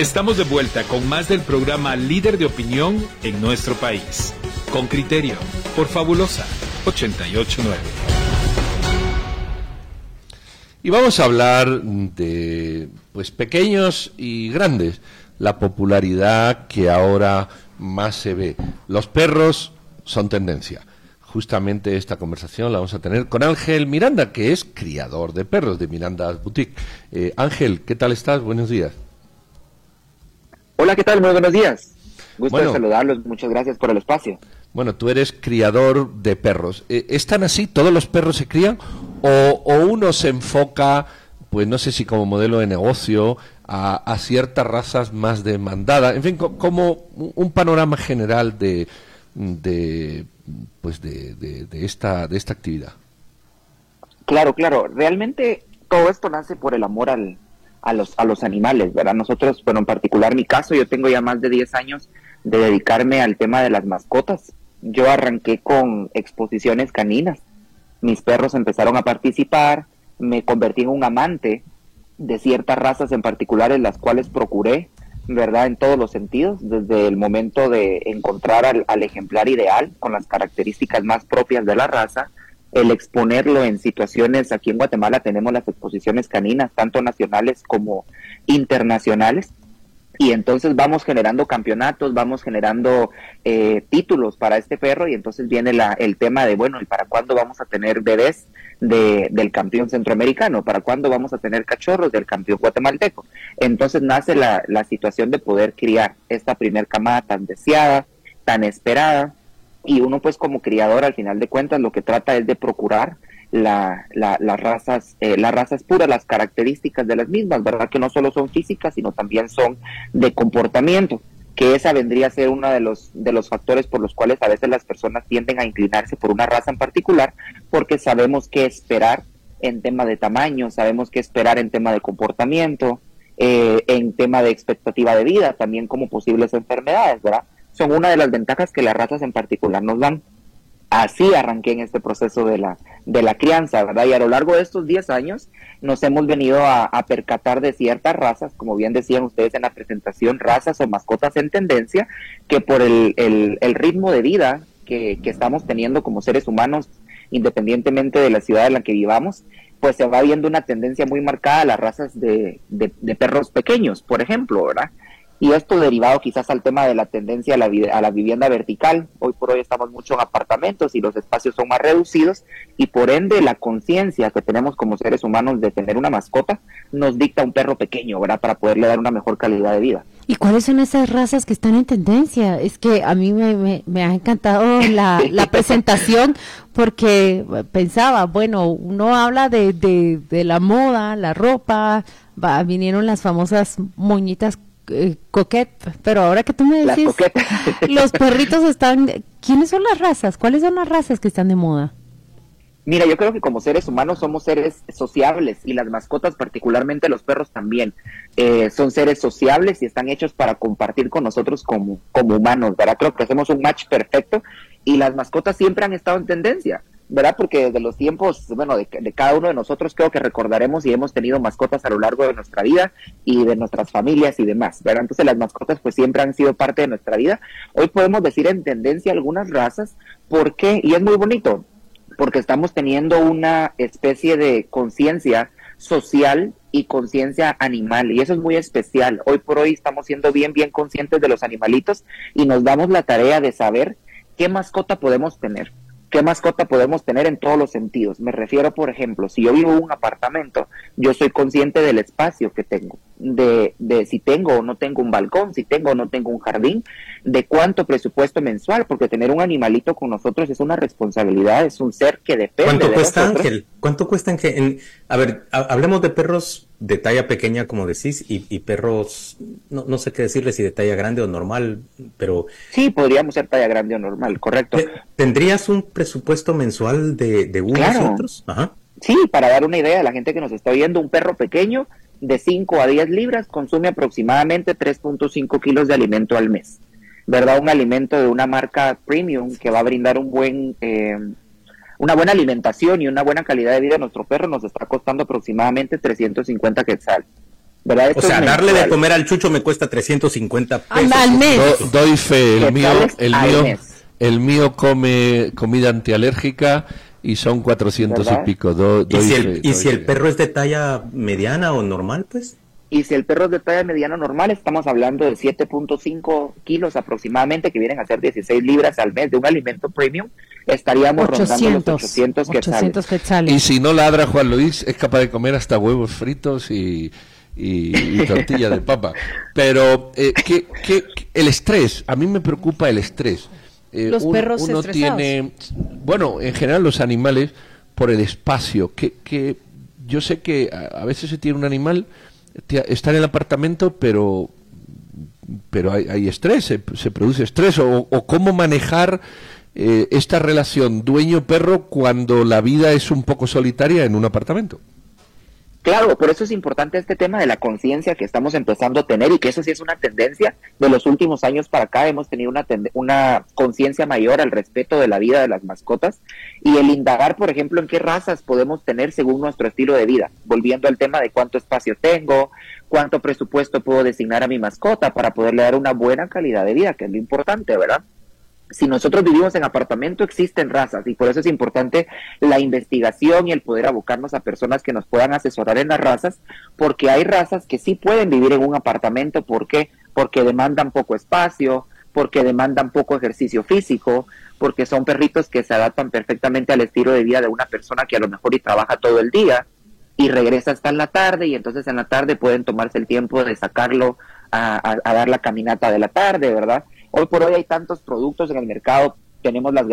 Estamos de vuelta con más del programa Líder de Opinión en nuestro país. Con criterio, por Fabulosa 889. Y vamos a hablar de pues pequeños y grandes, la popularidad que ahora más se ve. Los perros son tendencia. Justamente esta conversación la vamos a tener con Ángel Miranda, que es criador de perros de Miranda Boutique. Eh, Ángel, ¿qué tal estás? Buenos días. Hola, ¿qué tal? Muy buenos días. Gusto de saludarlos. Muchas gracias por el espacio. Bueno, tú eres criador de perros. Eh, ¿Están así? ¿Todos los perros se crían? ¿O, uno se enfoca, pues no sé si como modelo de negocio, a, ciertas razas más demandadas? En fin, como un panorama general de, de pues de, de, esta, de esta actividad. Claro, claro. Realmente todo esto nace por el amor al, a, los, a los animales, ¿verdad? Nosotros, bueno, en particular mi caso, yo tengo ya más de 10 años de dedicarme al tema de las mascotas. Yo arranqué con exposiciones caninas. Mis perros empezaron a participar, me convertí en un amante de ciertas razas en particular en las cuales procuré ¿verdad? En todos los sentidos, desde el momento de encontrar al, ejemplar ideal con las características más propias de la raza, el exponerlo en situaciones, aquí en Guatemala tenemos las exposiciones caninas, tanto nacionales como internacionales, y entonces vamos generando campeonatos, vamos generando eh, títulos para este perro y entonces viene la, el tema de, bueno, ¿y para cuándo vamos a tener bebés de, del campeón centroamericano? ¿Para cuándo vamos a tener cachorros del campeón guatemalteco? Entonces nace la, la situación de poder criar esta primer camada tan deseada, tan esperada, y uno pues como criador al final de cuentas lo que trata es de procurar la, las razas eh, las razas puras las características de las mismas verdad que no solo son físicas sino también son de comportamiento que esa vendría a ser uno de los de los factores por los cuales a veces las personas tienden a inclinarse por una raza en particular porque sabemos qué esperar en tema de tamaño sabemos qué esperar en tema de comportamiento eh, en tema de expectativa de vida también como posibles enfermedades verdad son una de las ventajas que las razas en particular nos dan así arranqué en este proceso de la, de la crianza, ¿verdad? Y a lo largo de estos 10 años nos hemos venido a, percatar de ciertas razas, como bien decían ustedes en la presentación, razas o mascotas en tendencia, que por el, el, ritmo de vida que, que, estamos teniendo como seres humanos, independientemente de la ciudad en la que vivamos, pues se va viendo una tendencia muy marcada a las razas de, de perros pequeños, por ejemplo, ¿verdad? Y esto derivado quizás al tema de la tendencia a la, a la vivienda vertical. Hoy por hoy estamos mucho en apartamentos y los espacios son más reducidos y por ende la conciencia que tenemos como seres humanos de tener una mascota nos dicta un perro pequeño, ¿verdad? Para poderle dar una mejor calidad de vida. ¿Y cuáles son esas razas que están en tendencia? Es que a mí me, me, ha encantado la, la, presentación porque pensaba, bueno, uno habla de, de, de la moda, la ropa, va, vinieron las famosas moñitas eh, coquet, pero ahora que tú me decís, los perritos están, ¿quiénes son las razas? ¿Cuáles son las razas que están de moda? Mira, yo creo que como seres humanos somos seres sociables y las mascotas, particularmente los perros también, eh, son seres sociables y están hechos para compartir con nosotros como, como humanos, ¿verdad? Creo que hacemos un match perfecto y las mascotas siempre han estado en tendencia. ¿Verdad? Porque desde los tiempos, bueno, de, cada uno de nosotros creo que recordaremos y hemos tenido mascotas a lo largo de nuestra vida y de nuestras familias y demás, ¿verdad? Entonces las mascotas pues siempre han sido parte de nuestra vida. Hoy podemos decir en tendencia algunas razas, porque, y es muy bonito, porque estamos teniendo una especie de conciencia social y conciencia animal y eso es muy especial. Hoy por hoy estamos siendo bien, bien conscientes de los animalitos y nos damos la tarea de saber qué mascota podemos tener ¿Qué mascota podemos tener en todos los sentidos? Me refiero, por ejemplo, si yo vivo en un apartamento, yo soy consciente del espacio que tengo, de, de si tengo o no tengo un balcón, si tengo o no tengo un jardín, de cuánto presupuesto mensual, porque tener un animalito con nosotros es una responsabilidad, es un ser que depende. ¿Cuánto cuesta, Ángel? ¿Cuánto cuesta, en, a ver, hablemos de perros de talla pequeña, como decís, y, perros, no, no, sé qué decirles, si de talla grande o normal, pero... Sí, podríamos ser talla grande o normal, correcto. ¿Tendrías un presupuesto mensual de, de unos y otros? Ajá. Sí, para dar una idea a la gente que nos está oyendo, un perro pequeño de 5 a 10 libras consume aproximadamente 3.5 kilos de alimento al mes, ¿verdad? Un alimento de una marca premium que va a brindar un buen... Eh, una buena alimentación y una buena calidad de vida a nuestro perro nos está costando aproximadamente 350 quetzal. ¿verdad? o sea, darle de comer al chucho me cuesta 350 pesos. Al mes. doy fe, el mío, el mío, el mío come comida antialérgica y son 400 y pico. ¿Y, si el, ¿y si el perro es de talla mediana o normal, pues? Y si el perro es de talla mediana normal, estamos hablando de 7.5 kilos aproximadamente, que vienen a ser 16 libras al mes de un alimento premium, estaríamos rondando los 800, 800 quetzales. Y si no ladra Juan Luis, es capaz de comer hasta huevos fritos y, y, tortilla de papa. Pero eh, ¿qué, el estrés, a mí me preocupa el estrés. Eh, los perros uno tiene, bueno, en general los animales, por el espacio, que, que yo sé que a veces se tiene un animal está en el apartamento, pero pero hay, estrés, se, produce estrés, o, cómo manejar eh, esta relación dueño-perro cuando la vida es un poco solitaria en un apartamento. Claro, por eso es importante este tema de la conciencia que estamos empezando a tener y que eso sí es una tendencia de los últimos años para acá. Hemos tenido una, una conciencia mayor al respeto de la vida de las mascotas y el indagar, por ejemplo, en qué razas podemos tener según nuestro estilo de vida. Volviendo al tema de cuánto espacio tengo, cuánto presupuesto puedo designar a mi mascota para poderle dar una buena calidad de vida, que es lo importante, ¿verdad? Si nosotros vivimos en apartamento, existen razas y por eso es importante la investigación y el poder abocarnos a personas que nos puedan asesorar en las razas, porque hay razas que sí pueden vivir en un apartamento, ¿por qué? Porque demandan poco espacio, porque demandan poco ejercicio físico, porque son perritos que se adaptan perfectamente al estilo de vida de una persona que a lo mejor y trabaja todo el día y regresa hasta en la tarde y entonces en la tarde pueden tomarse el tiempo de sacarlo a, a dar la caminata de la tarde, ¿verdad? Hoy por hoy hay tantos productos en el mercado, tenemos las,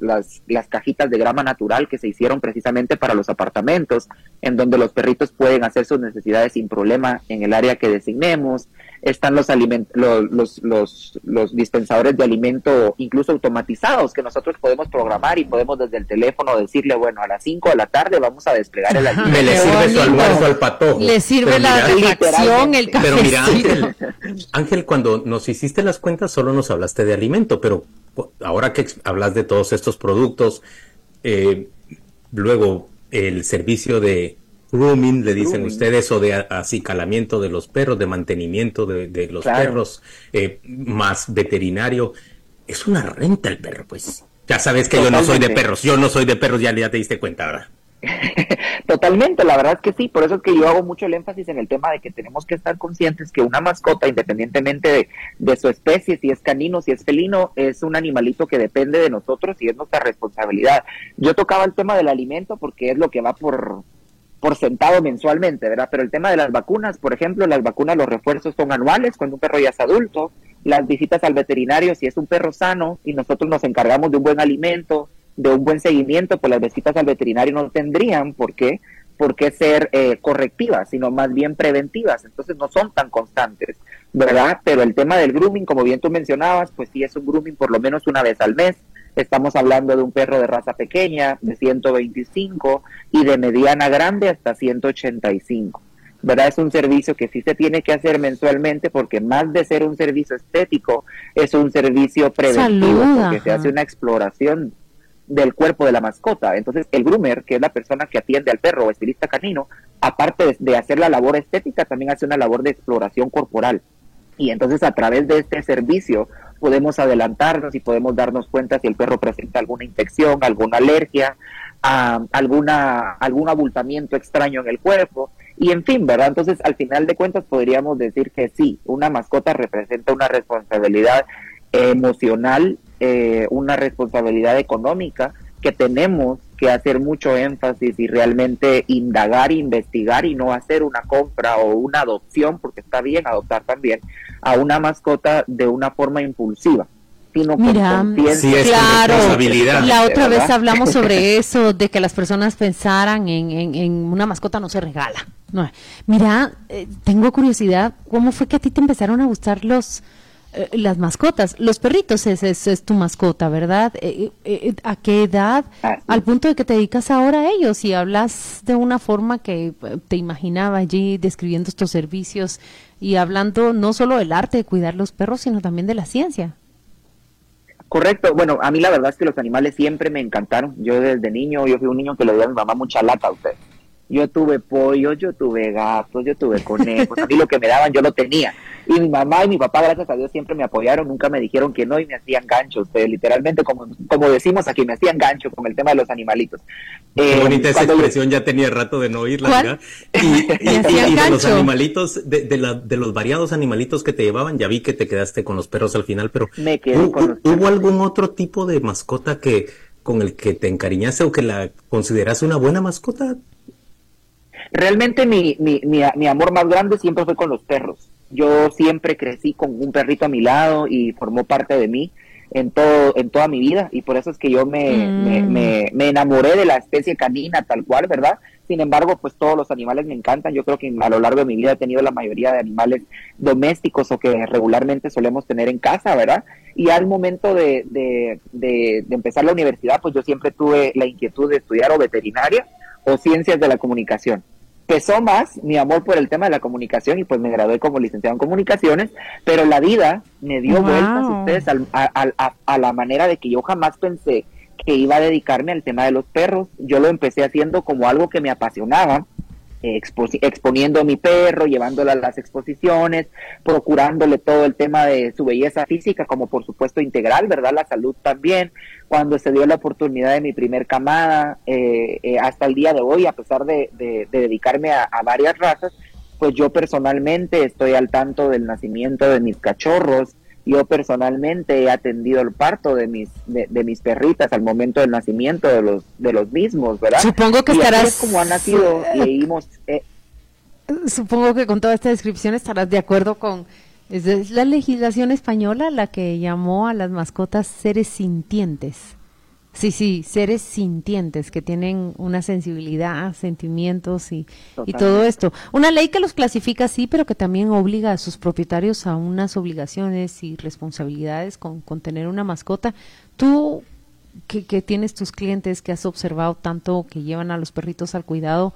las, las, cajitas de grama natural que se hicieron precisamente para los apartamentos, en donde los perritos pueden hacer sus necesidades sin problema en el área que designemos, están los, los, los, los, dispensadores de alimento incluso automatizados que nosotros podemos programar y podemos desde el teléfono decirle, bueno, a las 5 de la tarde vamos a desplegar el alimento. Me le sirve su almuerzo al patojo. Le sirve la refacción, el café. Pero mira, Ángel, Ángel, cuando nos hiciste las cuentas solo nos hablaste de alimento, pero ahora que hablas de todos estos productos, eh, luego el servicio de grooming, le dicen ustedes, o de acicalamiento de los perros, de mantenimiento de, los perros, eh, más veterinario. Es una renta el perro, pues. Ya sabes que yo no soy de perros, yo no soy de perros, ya, ya te diste cuenta, ¿verdad? Totalmente, la verdad es que sí, por eso es que yo hago mucho el énfasis en el tema de que tenemos que estar conscientes que una mascota, independientemente de, de, su especie, si es canino, si es felino, es un animalito que depende de nosotros y es nuestra responsabilidad. Yo tocaba el tema del alimento porque es lo que va por, por sentado mensualmente, ¿verdad? Pero el tema de las vacunas, por ejemplo, las vacunas, los refuerzos son anuales cuando un perro ya es adulto, las visitas al veterinario, si es un perro sano y nosotros nos encargamos de un buen alimento, de un buen seguimiento, pues las visitas al veterinario no tendrían por qué, por qué ser eh, correctivas, sino más bien preventivas, entonces no son tan constantes, ¿verdad? Pero el tema del grooming, como bien tú mencionabas, pues sí es un grooming por lo menos una vez al mes, Estamos hablando de un perro de raza pequeña, de 125, y de mediana grande hasta 185. ¿verdad? Es un servicio que sí se tiene que hacer mensualmente porque más de ser un servicio estético, es un servicio preventivo, porque se hace una exploración del cuerpo de la mascota. Entonces, el groomer, que es la persona que atiende al perro o estilista canino, aparte de hacer la labor estética, también hace una labor de exploración corporal. Y entonces, a través de este servicio, podemos adelantarnos y podemos darnos cuenta si el perro presenta alguna infección, alguna alergia, alguna, algún abultamiento extraño en el cuerpo. Y en fin, ¿verdad? Entonces, al final de cuentas, podríamos decir que sí, una mascota representa una responsabilidad emocional, eh, una responsabilidad económica que tenemos que hacer mucho énfasis y realmente indagar, investigar y no hacer una compra o una adopción, porque está bien adoptar también, a una mascota de una forma impulsiva sino Mira, sí, claro, la otra vez hablamos sobre eso, de que las personas pensaran en, en, una mascota no se regala. No. Mira, eh, tengo curiosidad, ¿cómo fue que a ti te empezaron a gustar los eh, las mascotas, los perritos es, es, tu mascota, ¿verdad? Eh, eh, ¿A qué edad? Al punto de que te dedicas ahora a ellos y hablas de una forma que te imaginaba allí describiendo estos servicios y hablando no solo del arte de cuidar los perros, sino también de la ciencia. Correcto, bueno, a mí la verdad es que los animales siempre me encantaron. Yo desde niño, yo fui un niño que le dio a mi mamá mucha lata a usted Yo tuve pollo, yo tuve gatos, yo tuve conejos, a mí lo que me daban yo lo tenía. Y mi mamá y mi papá, gracias a Dios, siempre me apoyaron, nunca me dijeron que no y me hacían gancho. Ustedes, literalmente, como, como decimos aquí, me hacían gancho con el tema de los animalitos. Qué eh, bonita esa expresión, ya tenía rato de no oírla. ¿verdad? Y, de los animalitos, de, de, los variados animalitos que te llevaban, ya vi que te quedaste con los perros al final, pero me quedé con los ¿hubo algún otro tipo de mascota que con el que te encariñaste o que la consideras una buena mascota? Realmente mi, mi, mi, mi amor más grande siempre fue con los perros yo siempre crecí con un perrito a mi lado y formó parte de mí en todo en toda mi vida y por eso es que yo me, me, mm. me, enamoré de la especie canina tal cual, ¿verdad? Sin embargo, pues todos los animales me encantan. Yo creo que a lo largo de mi vida he tenido la mayoría de animales domésticos o que regularmente solemos tener en casa, ¿verdad? Y al momento de, de, de, de empezar la universidad, pues yo siempre tuve la inquietud de estudiar o veterinaria o ciencias de la comunicación pesó más mi amor por el tema de la comunicación y pues me gradué como licenciado en comunicaciones, pero la vida me dio vueltas ustedes a, la manera de que yo jamás pensé que iba a dedicarme al tema de los perros. Yo lo empecé haciendo como algo que me apasionaba exponiendo a mi perro, llevándolo a las exposiciones, procurándole todo el tema de su belleza física, como por supuesto integral, ¿verdad? La salud también. Cuando se dio la oportunidad de mi primer camada, eh, eh, hasta el día de hoy, a pesar de, dedicarme a, varias razas, pues yo personalmente estoy al tanto del nacimiento de mis cachorros, yo personalmente he atendido el parto de mis de, mis perritas al momento del nacimiento de los de los mismos, ¿verdad? Supongo que estarás como ha nacido leímos eh, Supongo que con toda esta descripción estarás de acuerdo con es la legislación española la que llamó a las mascotas seres sintientes. Sí, sí, seres sintientes que tienen una sensibilidad, sentimientos y, y, todo esto. Una ley que los clasifica así, pero que también obliga a sus propietarios a unas obligaciones y responsabilidades con, con tener una mascota. Tú, que, que, tienes tus clientes, que has observado tanto que llevan a los perritos al cuidado,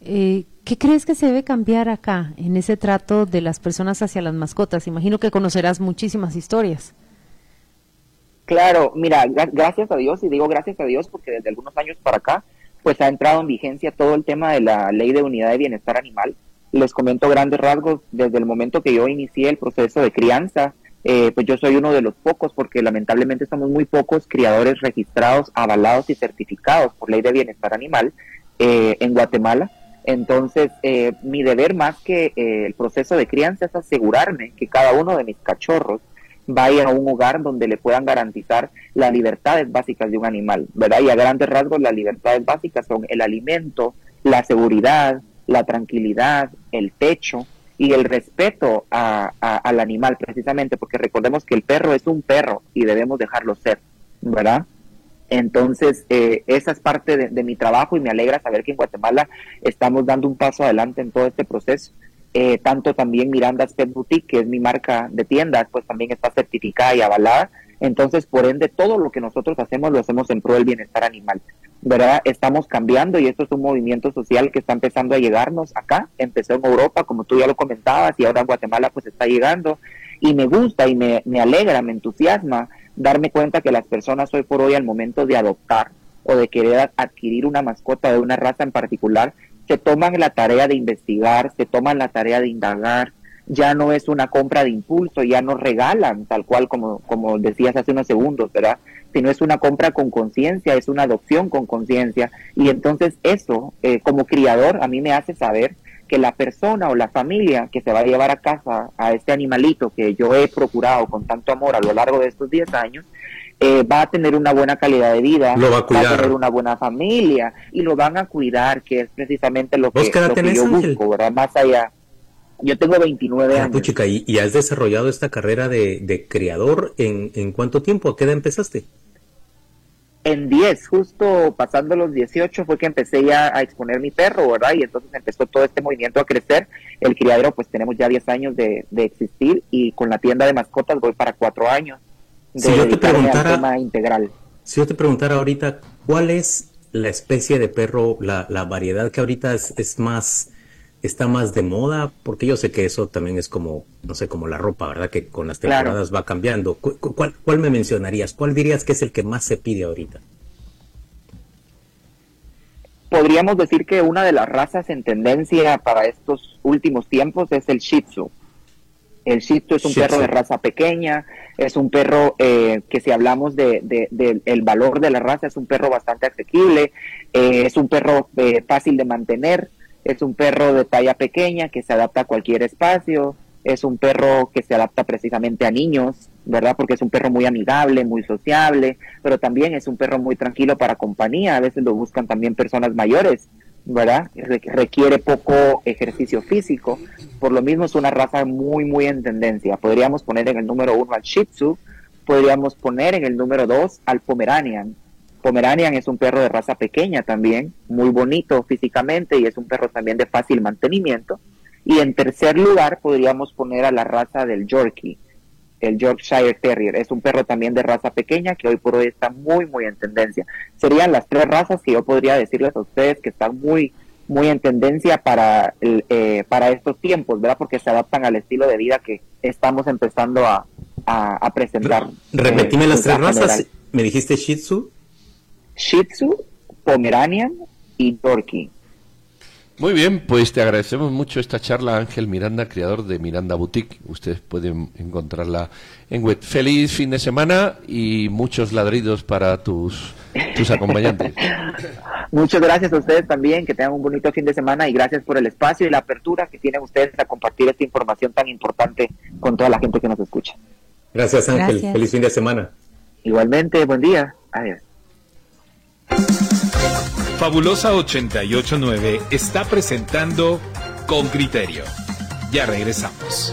eh, ¿qué crees que se debe cambiar acá en ese trato de las personas hacia las mascotas? Imagino que conocerás muchísimas historias. Claro, mira, gracias a Dios, y digo gracias a Dios porque desde algunos años para acá, pues ha entrado en vigencia todo el tema de la ley de unidad de bienestar animal. Les comento grandes rasgos, desde el momento que yo inicié el proceso de crianza, eh, pues yo soy uno de los pocos, porque lamentablemente somos muy pocos criadores registrados, avalados y certificados por ley de bienestar animal eh, en Guatemala. Entonces, eh, mi deber más que el proceso de crianza es asegurarme que cada uno de mis cachorros vaya a un hogar donde le puedan garantizar las libertades básicas de un animal, ¿verdad? Y a grandes rasgos las libertades básicas son el alimento, la seguridad, la tranquilidad, el techo y el respeto al animal, precisamente, porque recordemos que el perro es un perro y debemos dejarlo ser, ¿verdad? Entonces, eh, esa es parte de, mi trabajo y me alegra saber que en Guatemala estamos dando un paso adelante en todo este proceso. Eh, tanto también Miranda's Pet Boutique, que es mi marca de tiendas, pues también está certificada y avalada. Entonces, por ende, todo lo que nosotros hacemos lo hacemos en pro del bienestar animal. ¿Verdad? Estamos cambiando y esto es un movimiento social que está empezando a llegarnos acá. Empezó en Europa, como tú ya lo comentabas, y ahora en Guatemala pues está llegando. Y me gusta y me, me alegra, me entusiasma darme cuenta que las personas hoy por hoy al momento de adoptar o de querer adquirir una mascota de una raza en particular, se toman la tarea de investigar, se toman la tarea de indagar, ya no es una compra de impulso, ya no regalan, tal cual como, como decías hace unos segundos, ¿verdad? Sino es una compra con conciencia, es una adopción con conciencia. Y entonces eso, eh, como criador, a mí me hace saber que la persona o la familia que se va a llevar a casa a este animalito que yo he procurado con tanto amor a lo largo de estos 10 años, eh, va a tener una buena calidad de vida, va a, tener una buena familia y lo van a cuidar, que es precisamente lo que, yo busco, ¿verdad? Más allá. Yo tengo 29 ah, años. ¿y, has desarrollado esta carrera de, de criador en, en cuánto tiempo? ¿A qué edad empezaste? En 10, justo pasando los 18 fue que empecé ya a exponer mi perro, ¿verdad? Y entonces empezó todo este movimiento a crecer. El criadero, pues tenemos ya 10 años de, de existir y con la tienda de mascotas voy para 4 años si yo te preguntara, integral. Si yo te preguntara ahorita, ¿cuál es la especie de perro, la, la variedad que ahorita es, más, está más de moda? Porque yo sé que eso también es como, no sé, como la ropa, ¿verdad? Que con las temporadas va cambiando. ¿Cuál, ¿Cuál me mencionarías? ¿Cuál dirías que es el que más se pide ahorita? podríamos decir que una de las razas en tendencia para estos últimos tiempos es el Shih Tzu. El Shih Tzu es un perro de raza pequeña, es un perro eh, que si hablamos de, el valor de la raza es un perro bastante asequible, eh, es un perro eh, fácil de mantener, es un perro de talla pequeña que se adapta a cualquier espacio, es un perro que se adapta precisamente a niños, ¿verdad? Porque es un perro muy amigable, muy sociable, pero también es un perro muy tranquilo para compañía. A veces lo buscan también personas mayores, ¿verdad? Requiere poco ejercicio físico. Por lo mismo es una raza muy, muy en tendencia. Podríamos poner en el número uno al Shih Tzu, podríamos poner en el número dos al Pomeranian. Pomeranian es un perro de raza pequeña también, muy bonito físicamente y es un perro también de fácil mantenimiento. Y en tercer lugar podríamos poner a la raza del Yorkie el Yorkshire Terrier. Es un perro también de raza pequeña que hoy por hoy está muy, muy en tendencia. Serían las tres razas que yo podría decirles a ustedes que están muy, muy en tendencia para, eh, para estos tiempos, ¿verdad? Porque se adaptan al estilo de vida que estamos empezando a, a, presentar. Repetime las tres razas. ¿Me dijiste Shih Tzu? Shih Tzu, Pomeranian y Yorkie. Muy bien, pues te agradecemos mucho esta charla, Ángel Miranda, creador de Miranda Boutique. Ustedes pueden encontrarla en web. Feliz fin de semana y muchos ladridos para tus, tus acompañantes. Muchas gracias a ustedes también, que tengan un bonito fin de semana y gracias por el espacio y la apertura que tienen ustedes a compartir esta información tan importante con toda la gente que nos escucha. Gracias Ángel, feliz fin de semana. Igualmente, buen día. Adiós. Fabulosa 889 está presentando Con Criterio. Ya regresamos.